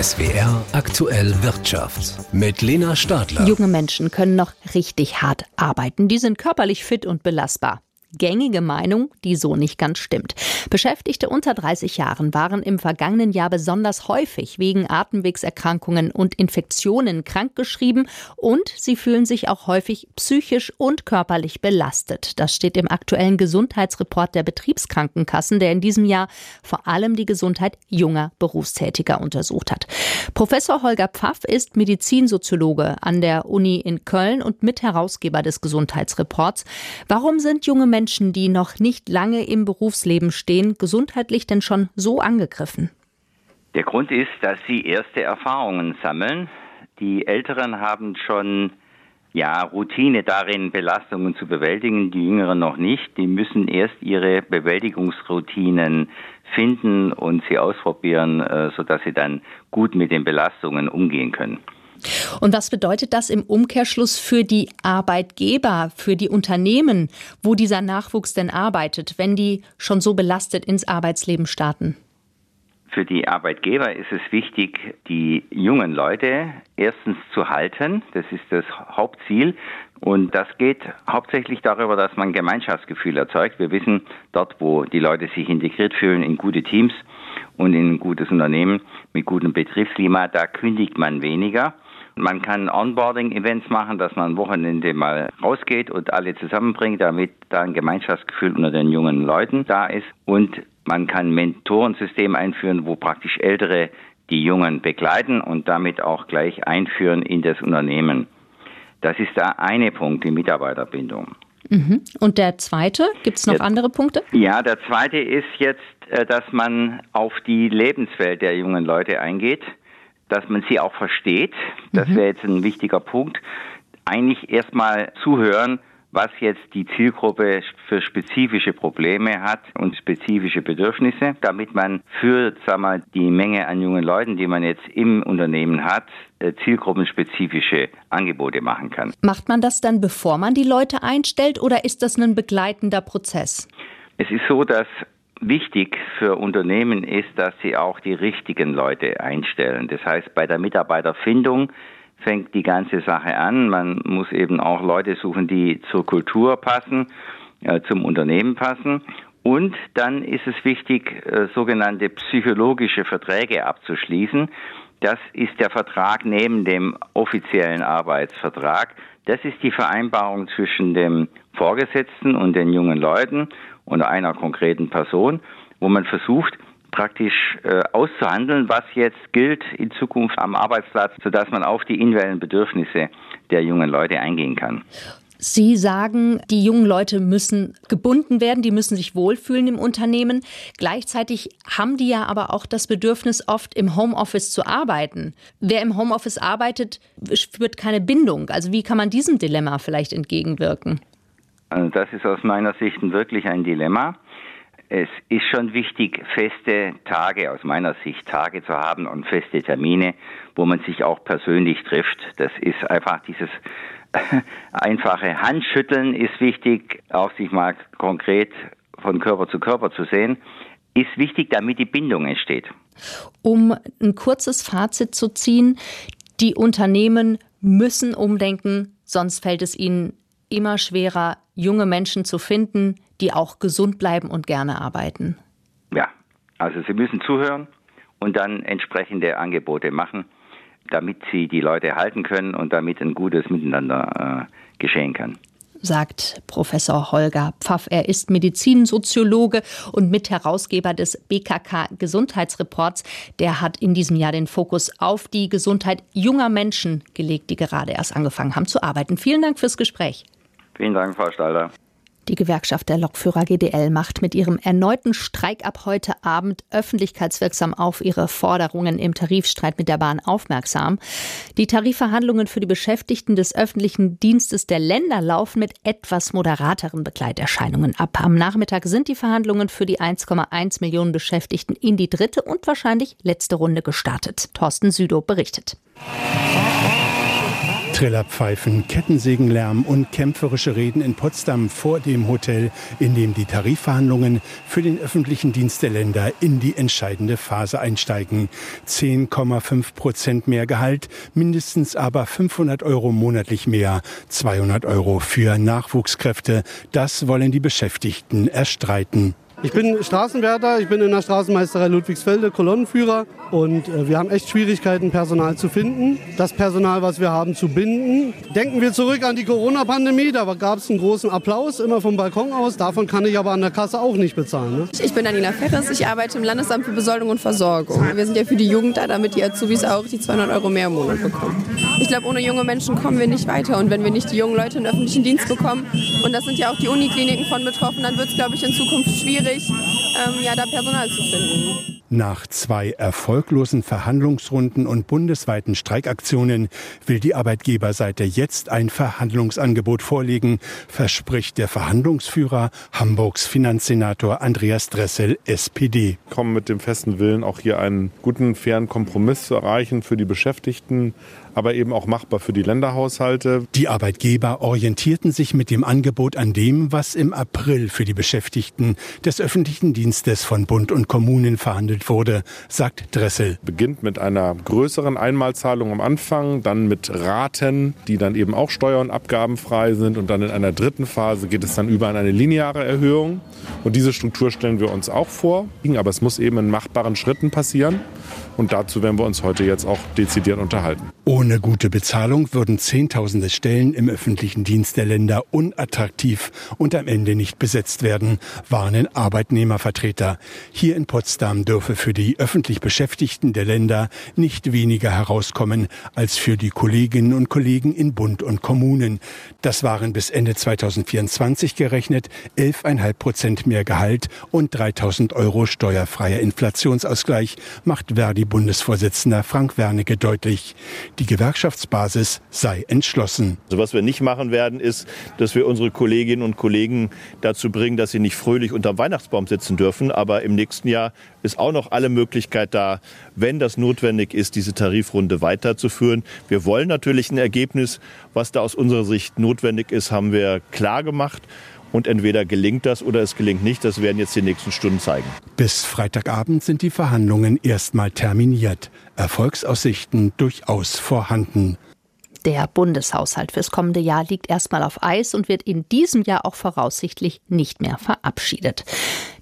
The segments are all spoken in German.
SWR aktuell Wirtschaft mit Lena Stadler. Junge Menschen können noch richtig hart arbeiten. Die sind körperlich fit und belastbar gängige Meinung, die so nicht ganz stimmt. Beschäftigte unter 30 Jahren waren im vergangenen Jahr besonders häufig wegen Atemwegserkrankungen und Infektionen krankgeschrieben und sie fühlen sich auch häufig psychisch und körperlich belastet. Das steht im aktuellen Gesundheitsreport der Betriebskrankenkassen, der in diesem Jahr vor allem die Gesundheit junger Berufstätiger untersucht hat. Professor Holger Pfaff ist Medizinsoziologe an der Uni in Köln und Mitherausgeber des Gesundheitsreports. Warum sind junge Menschen Menschen, die noch nicht lange im Berufsleben stehen, gesundheitlich denn schon so angegriffen? Der Grund ist, dass sie erste Erfahrungen sammeln. Die Älteren haben schon ja, Routine darin, Belastungen zu bewältigen, die Jüngeren noch nicht. Die müssen erst ihre Bewältigungsroutinen finden und sie ausprobieren, äh, sodass sie dann gut mit den Belastungen umgehen können. Und was bedeutet das im Umkehrschluss für die Arbeitgeber, für die Unternehmen, wo dieser Nachwuchs denn arbeitet, wenn die schon so belastet ins Arbeitsleben starten? Für die Arbeitgeber ist es wichtig, die jungen Leute erstens zu halten. Das ist das Hauptziel. Und das geht hauptsächlich darüber, dass man Gemeinschaftsgefühl erzeugt. Wir wissen, dort, wo die Leute sich integriert fühlen in gute Teams und in ein gutes Unternehmen mit gutem Betriebsklima, da kündigt man weniger. Man kann Onboarding-Events machen, dass man am Wochenende mal rausgeht und alle zusammenbringt, damit da ein Gemeinschaftsgefühl unter den jungen Leuten da ist. Und man kann Mentorensystem einführen, wo praktisch Ältere die Jungen begleiten und damit auch gleich einführen in das Unternehmen. Das ist der eine Punkt, die Mitarbeiterbindung. Mhm. Und der zweite, gibt es noch der, andere Punkte? Ja, der zweite ist jetzt, äh, dass man auf die Lebenswelt der jungen Leute eingeht dass man sie auch versteht. Das mhm. wäre jetzt ein wichtiger Punkt. Eigentlich erstmal zuhören, was jetzt die Zielgruppe für spezifische Probleme hat und spezifische Bedürfnisse, damit man für sag mal, die Menge an jungen Leuten, die man jetzt im Unternehmen hat, äh, zielgruppenspezifische Angebote machen kann. Macht man das dann, bevor man die Leute einstellt oder ist das ein begleitender Prozess? Es ist so, dass Wichtig für Unternehmen ist, dass sie auch die richtigen Leute einstellen. Das heißt, bei der Mitarbeiterfindung fängt die ganze Sache an. Man muss eben auch Leute suchen, die zur Kultur passen, äh, zum Unternehmen passen. Und dann ist es wichtig, äh, sogenannte psychologische Verträge abzuschließen. Das ist der Vertrag neben dem offiziellen Arbeitsvertrag. Das ist die Vereinbarung zwischen dem Vorgesetzten und den jungen Leuten und einer konkreten Person, wo man versucht, praktisch äh, auszuhandeln, was jetzt gilt in Zukunft am Arbeitsplatz, sodass man auf die individuellen Bedürfnisse der jungen Leute eingehen kann. Sie sagen, die jungen Leute müssen gebunden werden, die müssen sich wohlfühlen im Unternehmen. Gleichzeitig haben die ja aber auch das Bedürfnis, oft im Homeoffice zu arbeiten. Wer im Homeoffice arbeitet, spürt keine Bindung. Also wie kann man diesem Dilemma vielleicht entgegenwirken? Also das ist aus meiner Sicht wirklich ein Dilemma. Es ist schon wichtig, feste Tage, aus meiner Sicht Tage zu haben und feste Termine, wo man sich auch persönlich trifft. Das ist einfach dieses einfache Handschütteln ist wichtig, auch sich mal konkret von Körper zu Körper zu sehen, ist wichtig, damit die Bindung entsteht. Um ein kurzes Fazit zu ziehen, die Unternehmen müssen umdenken, sonst fällt es ihnen immer schwerer, junge Menschen zu finden, die auch gesund bleiben und gerne arbeiten. Ja, also Sie müssen zuhören und dann entsprechende Angebote machen, damit Sie die Leute halten können und damit ein gutes Miteinander äh, geschehen kann sagt Professor Holger Pfaff. Er ist Medizinsoziologe und Mitherausgeber des BKK Gesundheitsreports. Der hat in diesem Jahr den Fokus auf die Gesundheit junger Menschen gelegt, die gerade erst angefangen haben zu arbeiten. Vielen Dank fürs Gespräch. Vielen Dank, Frau Stalder. Die Gewerkschaft der Lokführer GDL macht mit ihrem erneuten Streik ab heute Abend öffentlichkeitswirksam auf ihre Forderungen im Tarifstreit mit der Bahn aufmerksam. Die Tarifverhandlungen für die Beschäftigten des öffentlichen Dienstes der Länder laufen mit etwas moderateren Begleiterscheinungen ab. Am Nachmittag sind die Verhandlungen für die 1,1 Millionen Beschäftigten in die dritte und wahrscheinlich letzte Runde gestartet. Thorsten Südow berichtet. Trillerpfeifen, Kettensägenlärm und kämpferische Reden in Potsdam vor dem Hotel, in dem die Tarifverhandlungen für den öffentlichen Dienst der Länder in die entscheidende Phase einsteigen. 10,5 Prozent mehr Gehalt, mindestens aber 500 Euro monatlich mehr, 200 Euro für Nachwuchskräfte. Das wollen die Beschäftigten erstreiten. Ich bin Straßenwärter, ich bin in der Straßenmeisterei Ludwigsfelde Kolonnenführer und äh, wir haben echt Schwierigkeiten, Personal zu finden, das Personal, was wir haben, zu binden. Denken wir zurück an die Corona-Pandemie, da gab es einen großen Applaus, immer vom Balkon aus. Davon kann ich aber an der Kasse auch nicht bezahlen. Ne? Ich bin Daniela Ferres, ich arbeite im Landesamt für Besoldung und Versorgung. Wir sind ja für die Jugend da, damit die Azubis auch die 200 Euro mehr im Monat bekommen. Ich glaube, ohne junge Menschen kommen wir nicht weiter und wenn wir nicht die jungen Leute in den öffentlichen Dienst bekommen, und das sind ja auch die Unikliniken von betroffen, dann wird es, glaube ich, in Zukunft schwierig schwierig, ähm, ja, da Personal zu finden. Nach zwei erfolglosen Verhandlungsrunden und bundesweiten Streikaktionen will die Arbeitgeberseite jetzt ein Verhandlungsangebot vorlegen, verspricht der Verhandlungsführer Hamburgs Finanzsenator Andreas Dressel, SPD. Kommen mit dem festen Willen, auch hier einen guten, fairen Kompromiss zu erreichen für die Beschäftigten, aber eben auch machbar für die Länderhaushalte. Die Arbeitgeber orientierten sich mit dem Angebot an dem, was im April für die Beschäftigten des öffentlichen Dienstes von Bund und Kommunen verhandelt wurde, sagt Dressel. Beginnt mit einer größeren Einmalzahlung am Anfang, dann mit Raten, die dann eben auch steuer- und abgabenfrei sind und dann in einer dritten Phase geht es dann über an eine lineare Erhöhung. Und diese Struktur stellen wir uns auch vor, aber es muss eben in machbaren Schritten passieren. Und dazu werden wir uns heute jetzt auch dezidiert unterhalten. Ohne gute Bezahlung würden Zehntausende Stellen im öffentlichen Dienst der Länder unattraktiv und am Ende nicht besetzt werden, warnen Arbeitnehmervertreter. Hier in Potsdam dürfe für die öffentlich Beschäftigten der Länder nicht weniger herauskommen als für die Kolleginnen und Kollegen in Bund und Kommunen. Das waren bis Ende 2024 gerechnet 11,5 Prozent mehr Gehalt und 3000 Euro steuerfreier Inflationsausgleich, macht Verdi Bundesvorsitzender Frank Wernicke deutlich. Die Gewerkschaftsbasis sei entschlossen. Also was wir nicht machen werden, ist, dass wir unsere Kolleginnen und Kollegen dazu bringen, dass sie nicht fröhlich unterm Weihnachtsbaum sitzen dürfen. Aber im nächsten Jahr ist auch noch alle Möglichkeit da, wenn das notwendig ist, diese Tarifrunde weiterzuführen. Wir wollen natürlich ein Ergebnis. Was da aus unserer Sicht notwendig ist, haben wir klar gemacht. Und entweder gelingt das oder es gelingt nicht. Das werden jetzt die nächsten Stunden zeigen. Bis Freitagabend sind die Verhandlungen erstmal terminiert. Erfolgsaussichten durchaus vorhanden. Der Bundeshaushalt fürs kommende Jahr liegt erstmal auf Eis und wird in diesem Jahr auch voraussichtlich nicht mehr verabschiedet.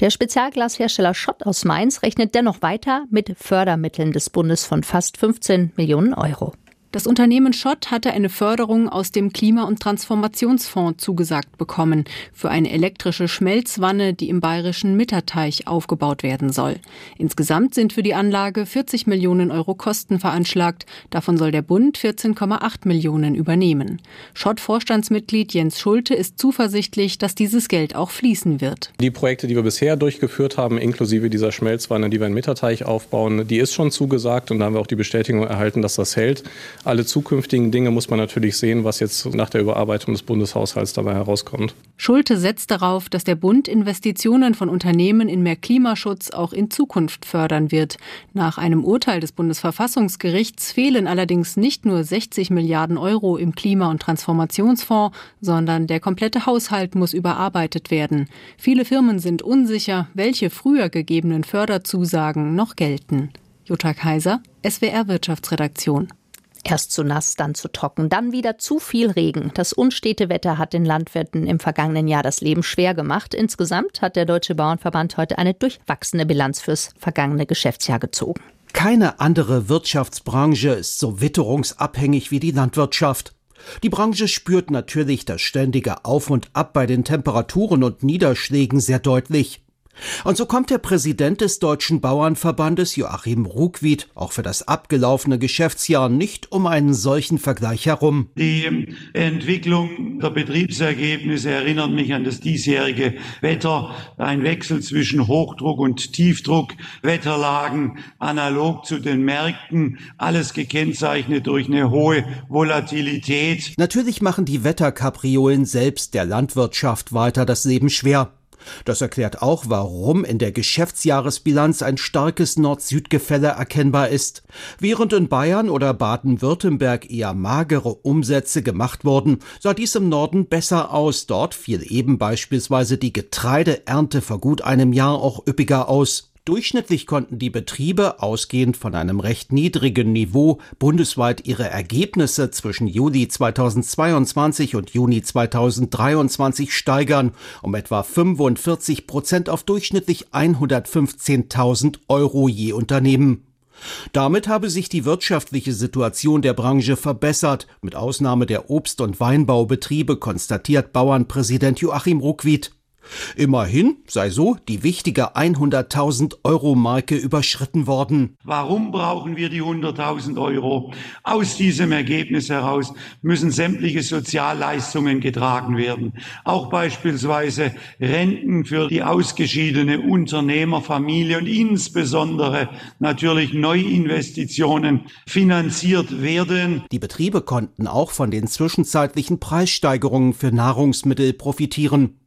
Der Spezialglashersteller Schott aus Mainz rechnet dennoch weiter mit Fördermitteln des Bundes von fast 15 Millionen Euro. Das Unternehmen Schott hatte eine Förderung aus dem Klima- und Transformationsfonds zugesagt bekommen für eine elektrische Schmelzwanne, die im bayerischen Mitterteich aufgebaut werden soll. Insgesamt sind für die Anlage 40 Millionen Euro Kosten veranschlagt. Davon soll der Bund 14,8 Millionen übernehmen. Schott-Vorstandsmitglied Jens Schulte ist zuversichtlich, dass dieses Geld auch fließen wird. Die Projekte, die wir bisher durchgeführt haben, inklusive dieser Schmelzwanne, die wir in Mitterteich aufbauen, die ist schon zugesagt und da haben wir auch die Bestätigung erhalten, dass das hält. Alle zukünftigen Dinge muss man natürlich sehen, was jetzt nach der Überarbeitung des Bundeshaushalts dabei herauskommt. Schulte setzt darauf, dass der Bund Investitionen von Unternehmen in mehr Klimaschutz auch in Zukunft fördern wird. Nach einem Urteil des Bundesverfassungsgerichts fehlen allerdings nicht nur 60 Milliarden Euro im Klima- und Transformationsfonds, sondern der komplette Haushalt muss überarbeitet werden. Viele Firmen sind unsicher, welche früher gegebenen Förderzusagen noch gelten. Jutta Kaiser, SWR Wirtschaftsredaktion. Erst zu nass, dann zu trocken, dann wieder zu viel Regen. Das unstete Wetter hat den Landwirten im vergangenen Jahr das Leben schwer gemacht. Insgesamt hat der Deutsche Bauernverband heute eine durchwachsene Bilanz fürs vergangene Geschäftsjahr gezogen. Keine andere Wirtschaftsbranche ist so witterungsabhängig wie die Landwirtschaft. Die Branche spürt natürlich das ständige Auf und Ab bei den Temperaturen und Niederschlägen sehr deutlich. Und so kommt der Präsident des Deutschen Bauernverbandes Joachim Ruckwied auch für das abgelaufene Geschäftsjahr nicht um einen solchen Vergleich herum. Die Entwicklung der Betriebsergebnisse erinnert mich an das diesjährige Wetter. Ein Wechsel zwischen Hochdruck und Tiefdruck, Wetterlagen analog zu den Märkten, alles gekennzeichnet durch eine hohe Volatilität. Natürlich machen die Wetterkapriolen selbst der Landwirtschaft weiter das Leben schwer. Das erklärt auch, warum in der Geschäftsjahresbilanz ein starkes Nord-Süd-Gefälle erkennbar ist. Während in Bayern oder Baden-Württemberg eher magere Umsätze gemacht wurden, sah dies im Norden besser aus. Dort fiel eben beispielsweise die Getreideernte vor gut einem Jahr auch üppiger aus. Durchschnittlich konnten die Betriebe, ausgehend von einem recht niedrigen Niveau, bundesweit ihre Ergebnisse zwischen Juli 2022 und Juni 2023 steigern, um etwa 45 Prozent auf durchschnittlich 115.000 Euro je Unternehmen. Damit habe sich die wirtschaftliche Situation der Branche verbessert, mit Ausnahme der Obst- und Weinbaubetriebe, konstatiert Bauernpräsident Joachim Ruckwied. Immerhin sei so die wichtige 100.000 Euro Marke überschritten worden. Warum brauchen wir die 100.000 Euro? Aus diesem Ergebnis heraus müssen sämtliche Sozialleistungen getragen werden. Auch beispielsweise Renten für die ausgeschiedene Unternehmerfamilie und insbesondere natürlich Neuinvestitionen finanziert werden. Die Betriebe konnten auch von den zwischenzeitlichen Preissteigerungen für Nahrungsmittel profitieren.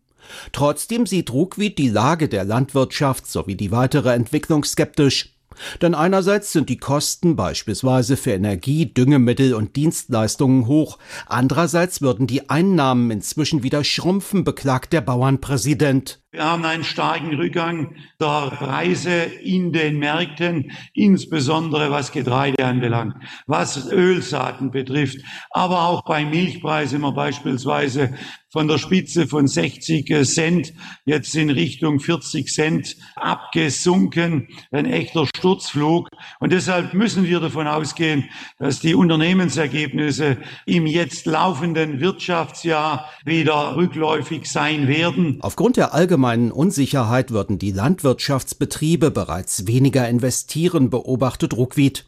Trotzdem sieht Ruckwied die Lage der Landwirtschaft sowie die weitere Entwicklung skeptisch. Denn einerseits sind die Kosten beispielsweise für Energie, Düngemittel und Dienstleistungen hoch, andererseits würden die Einnahmen inzwischen wieder schrumpfen, beklagt der Bauernpräsident. Wir haben einen starken Rückgang der Preise in den Märkten, insbesondere was Getreide anbelangt, was Ölsaaten betrifft, aber auch bei Milchpreisen sind wir beispielsweise von der Spitze von 60 Cent jetzt in Richtung 40 Cent abgesunken. Ein echter Sturzflug. Und deshalb müssen wir davon ausgehen, dass die Unternehmensergebnisse im jetzt laufenden Wirtschaftsjahr wieder rückläufig sein werden. Aufgrund der allgemeinen Unsicherheit würden die Landwirtschaftsbetriebe bereits weniger investieren, beobachtet Ruckwied.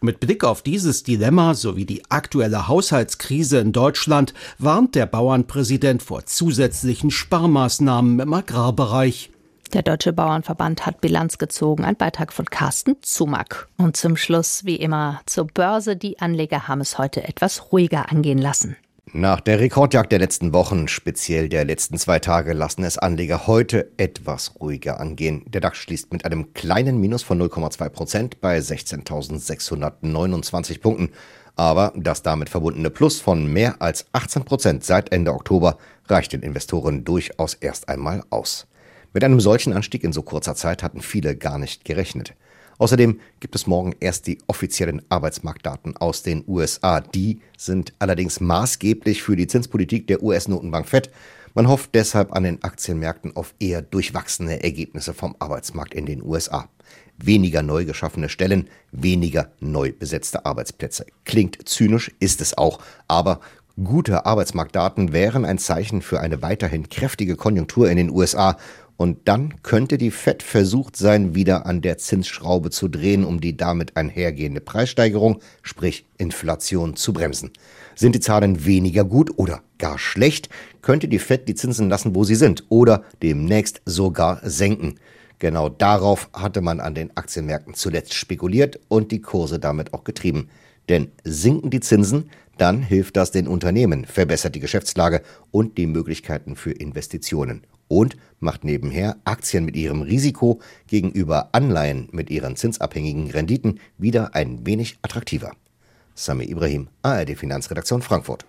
Mit Blick auf dieses Dilemma sowie die aktuelle Haushaltskrise in Deutschland warnt der Bauernpräsident vor zusätzlichen Sparmaßnahmen im Agrarbereich. Der Deutsche Bauernverband hat Bilanz gezogen. Ein Beitrag von Carsten Zumack. Und zum Schluss, wie immer, zur Börse. Die Anleger haben es heute etwas ruhiger angehen lassen. Nach der Rekordjagd der letzten Wochen, speziell der letzten zwei Tage, lassen es Anleger heute etwas ruhiger angehen. Der DAX schließt mit einem kleinen Minus von 0,2 Prozent bei 16.629 Punkten. Aber das damit verbundene Plus von mehr als 18 Prozent seit Ende Oktober reicht den Investoren durchaus erst einmal aus. Mit einem solchen Anstieg in so kurzer Zeit hatten viele gar nicht gerechnet. Außerdem gibt es morgen erst die offiziellen Arbeitsmarktdaten aus den USA. Die sind allerdings maßgeblich für die Zinspolitik der US-Notenbank Fed. Man hofft deshalb an den Aktienmärkten auf eher durchwachsene Ergebnisse vom Arbeitsmarkt in den USA. Weniger neu geschaffene Stellen, weniger neu besetzte Arbeitsplätze. Klingt zynisch, ist es auch, aber Gute Arbeitsmarktdaten wären ein Zeichen für eine weiterhin kräftige Konjunktur in den USA und dann könnte die Fed versucht sein, wieder an der Zinsschraube zu drehen, um die damit einhergehende Preissteigerung, sprich Inflation, zu bremsen. Sind die Zahlen weniger gut oder gar schlecht, könnte die Fed die Zinsen lassen, wo sie sind oder demnächst sogar senken. Genau darauf hatte man an den Aktienmärkten zuletzt spekuliert und die Kurse damit auch getrieben. Denn sinken die Zinsen, dann hilft das den Unternehmen, verbessert die Geschäftslage und die Möglichkeiten für Investitionen und macht nebenher Aktien mit ihrem Risiko gegenüber Anleihen mit ihren zinsabhängigen Renditen wieder ein wenig attraktiver. Sami Ibrahim, ARD Finanzredaktion Frankfurt.